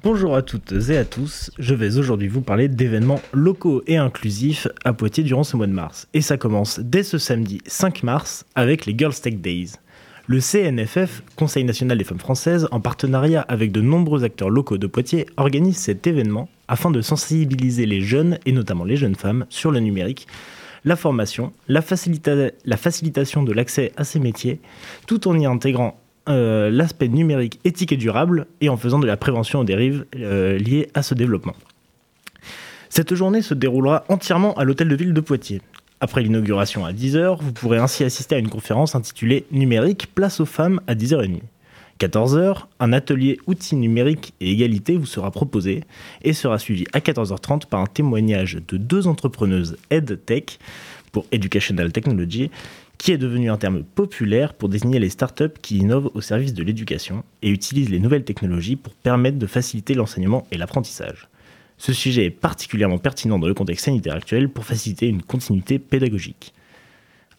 Bonjour à toutes et à tous, je vais aujourd'hui vous parler d'événements locaux et inclusifs à Poitiers durant ce mois de mars. Et ça commence dès ce samedi 5 mars avec les Girls Tech Days. Le CNFF, Conseil national des femmes françaises, en partenariat avec de nombreux acteurs locaux de Poitiers, organise cet événement afin de sensibiliser les jeunes, et notamment les jeunes femmes, sur le numérique, la formation, la, la facilitation de l'accès à ces métiers, tout en y intégrant euh, l'aspect numérique éthique et durable et en faisant de la prévention aux dérives euh, liées à ce développement. Cette journée se déroulera entièrement à l'hôtel de ville de Poitiers. Après l'inauguration à 10h, vous pourrez ainsi assister à une conférence intitulée Numérique, place aux femmes à 10h30. 14h, un atelier outils numériques et égalité vous sera proposé et sera suivi à 14h30 par un témoignage de deux entrepreneuses EdTech pour Educational Technology qui est devenu un terme populaire pour désigner les startups qui innovent au service de l'éducation et utilisent les nouvelles technologies pour permettre de faciliter l'enseignement et l'apprentissage. Ce sujet est particulièrement pertinent dans le contexte sanitaire actuel pour faciliter une continuité pédagogique.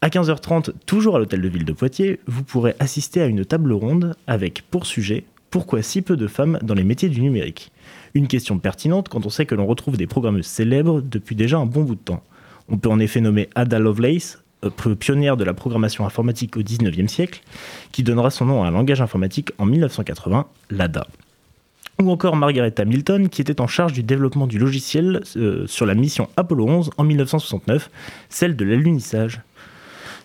À 15h30, toujours à l'hôtel de ville de Poitiers, vous pourrez assister à une table ronde avec pour sujet Pourquoi si peu de femmes dans les métiers du numérique? Une question pertinente quand on sait que l'on retrouve des programmeuses célèbres depuis déjà un bon bout de temps. On peut en effet nommer Ada Lovelace, pionnière de la programmation informatique au XIXe siècle, qui donnera son nom à un langage informatique en 1980, l'ADA. Ou encore Margaret Hamilton, qui était en charge du développement du logiciel euh, sur la mission Apollo 11 en 1969, celle de l'alunissage.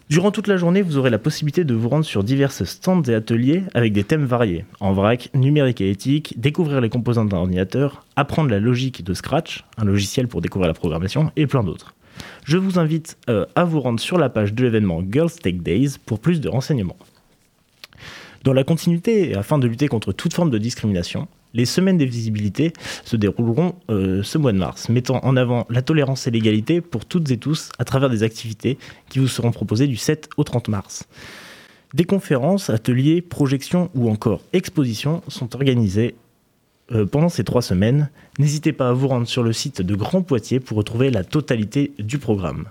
Durant toute la journée, vous aurez la possibilité de vous rendre sur divers stands et ateliers avec des thèmes variés. En vrac, numérique et éthique, découvrir les composants d'un ordinateur, apprendre la logique de Scratch, un logiciel pour découvrir la programmation, et plein d'autres. Je vous invite euh, à vous rendre sur la page de l'événement Girls Tech Days pour plus de renseignements. Dans la continuité, et afin de lutter contre toute forme de discrimination, les semaines des visibilités se dérouleront euh, ce mois de mars, mettant en avant la tolérance et l'égalité pour toutes et tous à travers des activités qui vous seront proposées du 7 au 30 mars. Des conférences, ateliers, projections ou encore expositions sont organisées euh, pendant ces trois semaines. N'hésitez pas à vous rendre sur le site de Grand Poitiers pour retrouver la totalité du programme.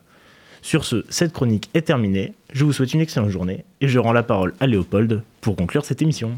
Sur ce, cette chronique est terminée. Je vous souhaite une excellente journée et je rends la parole à Léopold pour conclure cette émission.